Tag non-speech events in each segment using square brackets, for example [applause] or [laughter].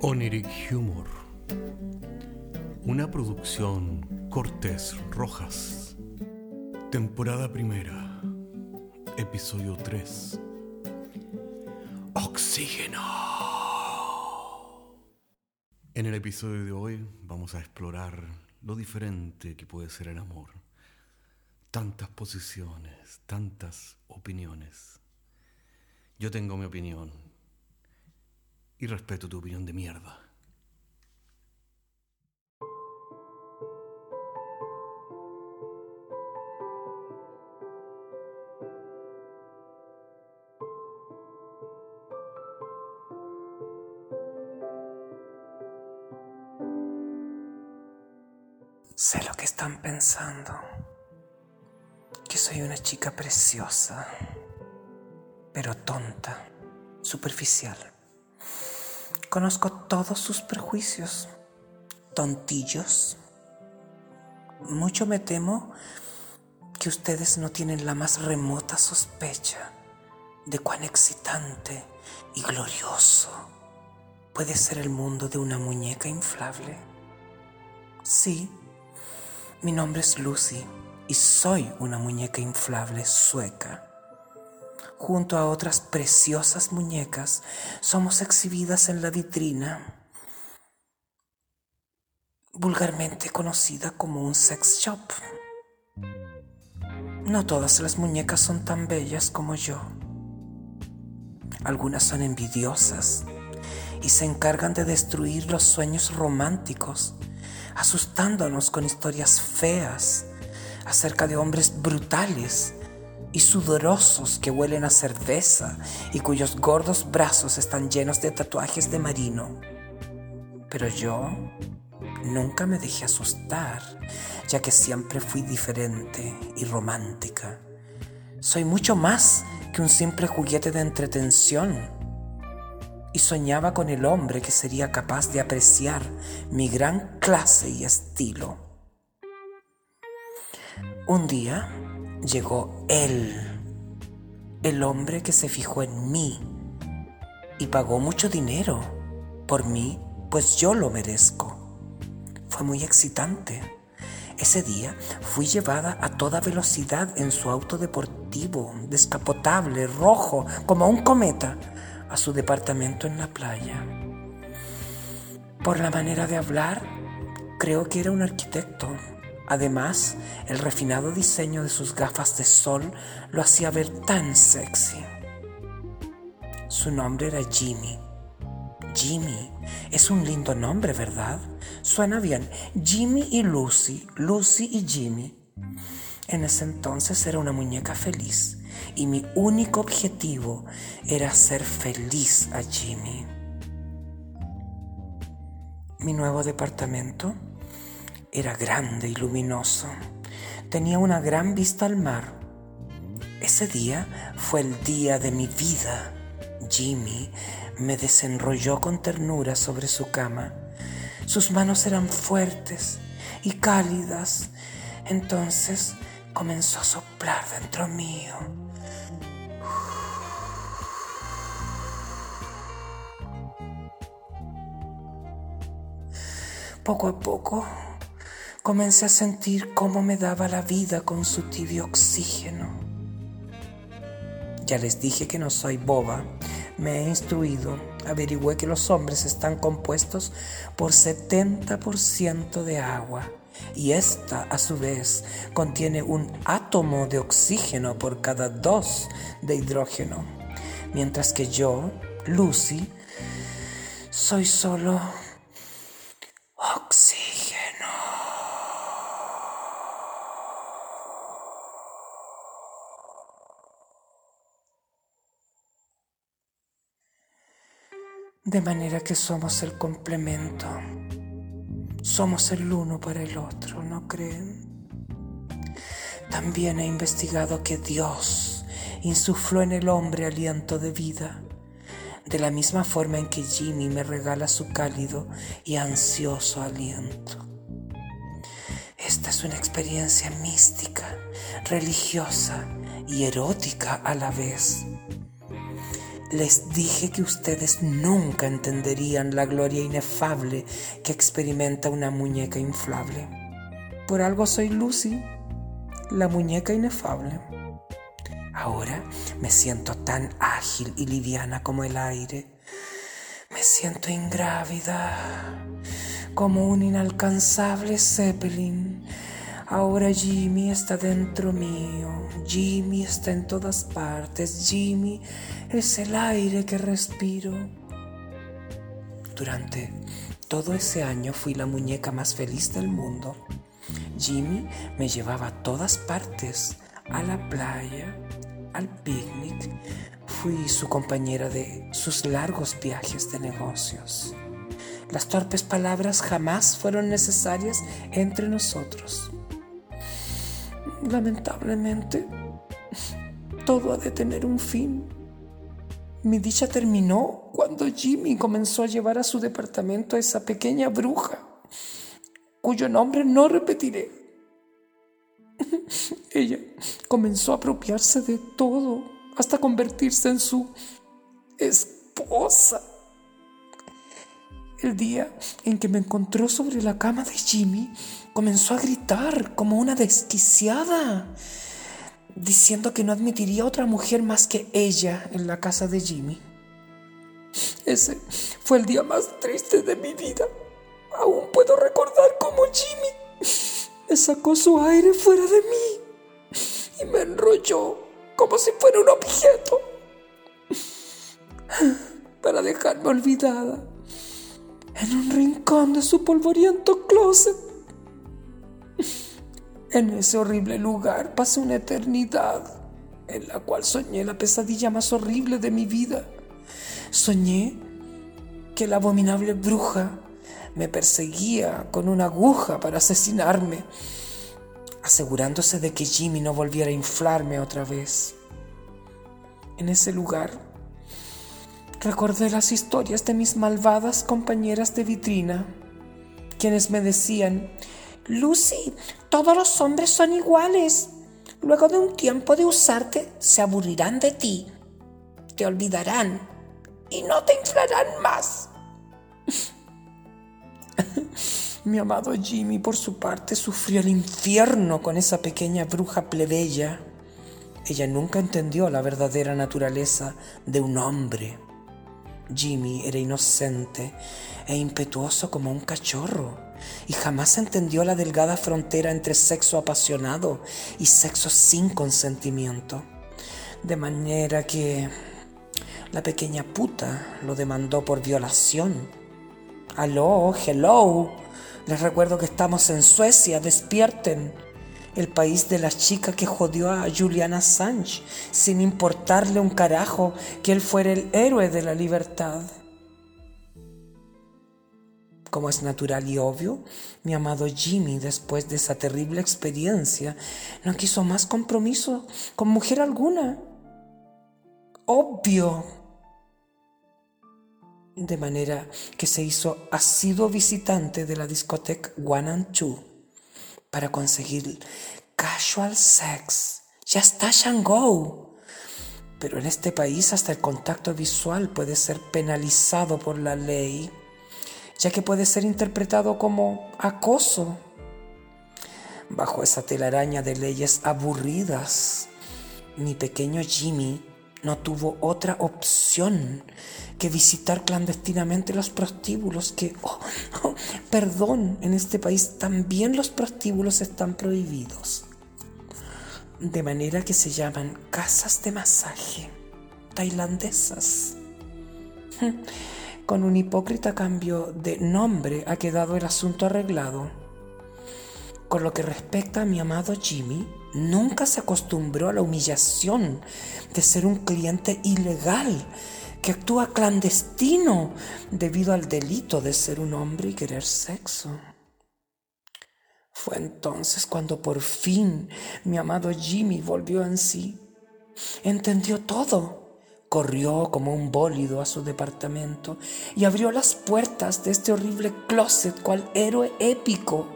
Oniric Humor. Una producción Cortés Rojas. Temporada primera. Episodio 3. Oxígeno. En el episodio de hoy vamos a explorar lo diferente que puede ser el amor. Tantas posiciones, tantas opiniones. Yo tengo mi opinión y respeto tu opinión de mierda. Sé lo que están pensando. Que soy una chica preciosa, pero tonta, superficial. Conozco todos sus prejuicios, tontillos. Mucho me temo que ustedes no tienen la más remota sospecha de cuán excitante y glorioso puede ser el mundo de una muñeca inflable. Sí, mi nombre es Lucy y soy una muñeca inflable sueca. Junto a otras preciosas muñecas somos exhibidas en la vitrina, vulgarmente conocida como un sex shop. No todas las muñecas son tan bellas como yo. Algunas son envidiosas y se encargan de destruir los sueños románticos asustándonos con historias feas acerca de hombres brutales y sudorosos que huelen a cerveza y cuyos gordos brazos están llenos de tatuajes de marino. Pero yo nunca me dejé asustar, ya que siempre fui diferente y romántica. Soy mucho más que un simple juguete de entretención y soñaba con el hombre que sería capaz de apreciar mi gran clase y estilo. Un día llegó él, el hombre que se fijó en mí y pagó mucho dinero por mí, pues yo lo merezco. Fue muy excitante. Ese día fui llevada a toda velocidad en su auto deportivo, descapotable, rojo, como un cometa, a su departamento en la playa. Por la manera de hablar, creo que era un arquitecto. Además, el refinado diseño de sus gafas de sol lo hacía ver tan sexy. Su nombre era Jimmy. Jimmy es un lindo nombre, ¿verdad? Suena bien. Jimmy y Lucy, Lucy y Jimmy. En ese entonces era una muñeca feliz y mi único objetivo era hacer feliz a Jimmy. Mi nuevo departamento era grande y luminoso. Tenía una gran vista al mar. Ese día fue el día de mi vida. Jimmy me desenrolló con ternura sobre su cama. Sus manos eran fuertes y cálidas. Entonces comenzó a soplar dentro mío. Poco a poco comencé a sentir cómo me daba la vida con su tibio oxígeno. Ya les dije que no soy boba, me he instruido, averigüé que los hombres están compuestos por 70% de agua. Y esta a su vez contiene un átomo de oxígeno por cada dos de hidrógeno, mientras que yo, Lucy, soy solo oxígeno. De manera que somos el complemento. Somos el uno para el otro, ¿no creen? También he investigado que Dios insufló en el hombre aliento de vida de la misma forma en que Jimmy me regala su cálido y ansioso aliento. Esta es una experiencia mística, religiosa y erótica a la vez. Les dije que ustedes nunca entenderían la gloria inefable que experimenta una muñeca inflable. Por algo soy Lucy, la muñeca inefable. Ahora me siento tan ágil y liviana como el aire. Me siento ingrávida, como un inalcanzable Zeppelin. Ahora Jimmy está dentro mío, Jimmy está en todas partes, Jimmy es el aire que respiro. Durante todo ese año fui la muñeca más feliz del mundo. Jimmy me llevaba a todas partes, a la playa, al picnic. Fui su compañera de sus largos viajes de negocios. Las torpes palabras jamás fueron necesarias entre nosotros. Lamentablemente, todo ha de tener un fin. Mi dicha terminó cuando Jimmy comenzó a llevar a su departamento a esa pequeña bruja cuyo nombre no repetiré. [laughs] Ella comenzó a apropiarse de todo hasta convertirse en su esposa. El día en que me encontró sobre la cama de Jimmy, comenzó a gritar como una desquiciada, diciendo que no admitiría otra mujer más que ella en la casa de Jimmy. Ese fue el día más triste de mi vida. Aún puedo recordar cómo Jimmy sacó su aire fuera de mí y me enrolló como si fuera un objeto para dejarme olvidada en un rincón de su polvoriento closet. En ese horrible lugar pasé una eternidad en la cual soñé la pesadilla más horrible de mi vida. Soñé que la abominable bruja me perseguía con una aguja para asesinarme, asegurándose de que Jimmy no volviera a inflarme otra vez. En ese lugar recordé las historias de mis malvadas compañeras de vitrina, quienes me decían, Lucy, todos los hombres son iguales. Luego de un tiempo de usarte, se aburrirán de ti, te olvidarán y no te inflarán más. [laughs] Mi amado Jimmy, por su parte, sufrió el infierno con esa pequeña bruja plebeya. Ella nunca entendió la verdadera naturaleza de un hombre. Jimmy era inocente e impetuoso como un cachorro y jamás entendió la delgada frontera entre sexo apasionado y sexo sin consentimiento. De manera que la pequeña puta lo demandó por violación. Aló, hello. Les recuerdo que estamos en Suecia, despierten. El país de la chica que jodió a Julian Assange, sin importarle un carajo que él fuera el héroe de la libertad. Como es natural y obvio, mi amado Jimmy, después de esa terrible experiencia, no quiso más compromiso con mujer alguna. Obvio. De manera que se hizo asiduo visitante de la discoteca One and Two para conseguir casual sex. Ya está Shango. Pero en este país hasta el contacto visual puede ser penalizado por la ley ya que puede ser interpretado como acoso. Bajo esa telaraña de leyes aburridas, mi pequeño Jimmy no tuvo otra opción que visitar clandestinamente los prostíbulos que, [laughs] oh, oh, perdón, en este país también los prostíbulos están prohibidos. De manera que se llaman casas de masaje tailandesas. [laughs] Con un hipócrita cambio de nombre ha quedado el asunto arreglado. Con lo que respecta a mi amado Jimmy, nunca se acostumbró a la humillación de ser un cliente ilegal que actúa clandestino debido al delito de ser un hombre y querer sexo. Fue entonces cuando por fin mi amado Jimmy volvió en sí. Entendió todo Corrió como un bólido a su departamento y abrió las puertas de este horrible closet cual héroe épico.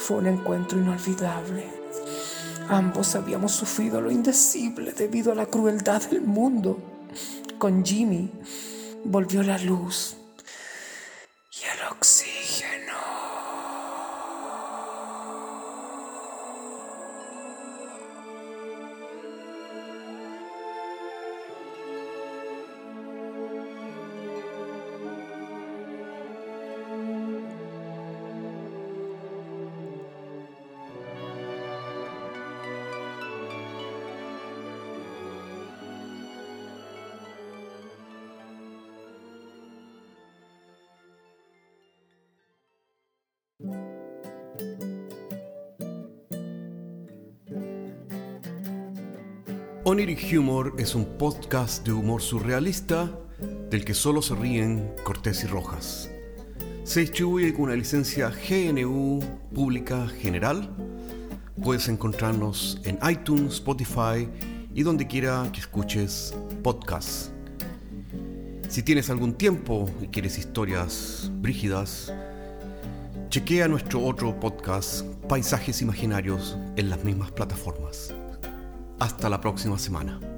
Fue un encuentro inolvidable. Ambos habíamos sufrido lo indecible debido a la crueldad del mundo. con Jimmy volvió la luz Oniric Humor es un podcast de humor surrealista del que solo se ríen Cortés y Rojas. Se distribuye con una licencia GNU Pública General. Puedes encontrarnos en iTunes, Spotify y donde quiera que escuches podcasts. Si tienes algún tiempo y quieres historias brígidas, chequea nuestro otro podcast, Paisajes Imaginarios, en las mismas plataformas. Hasta la próxima semana.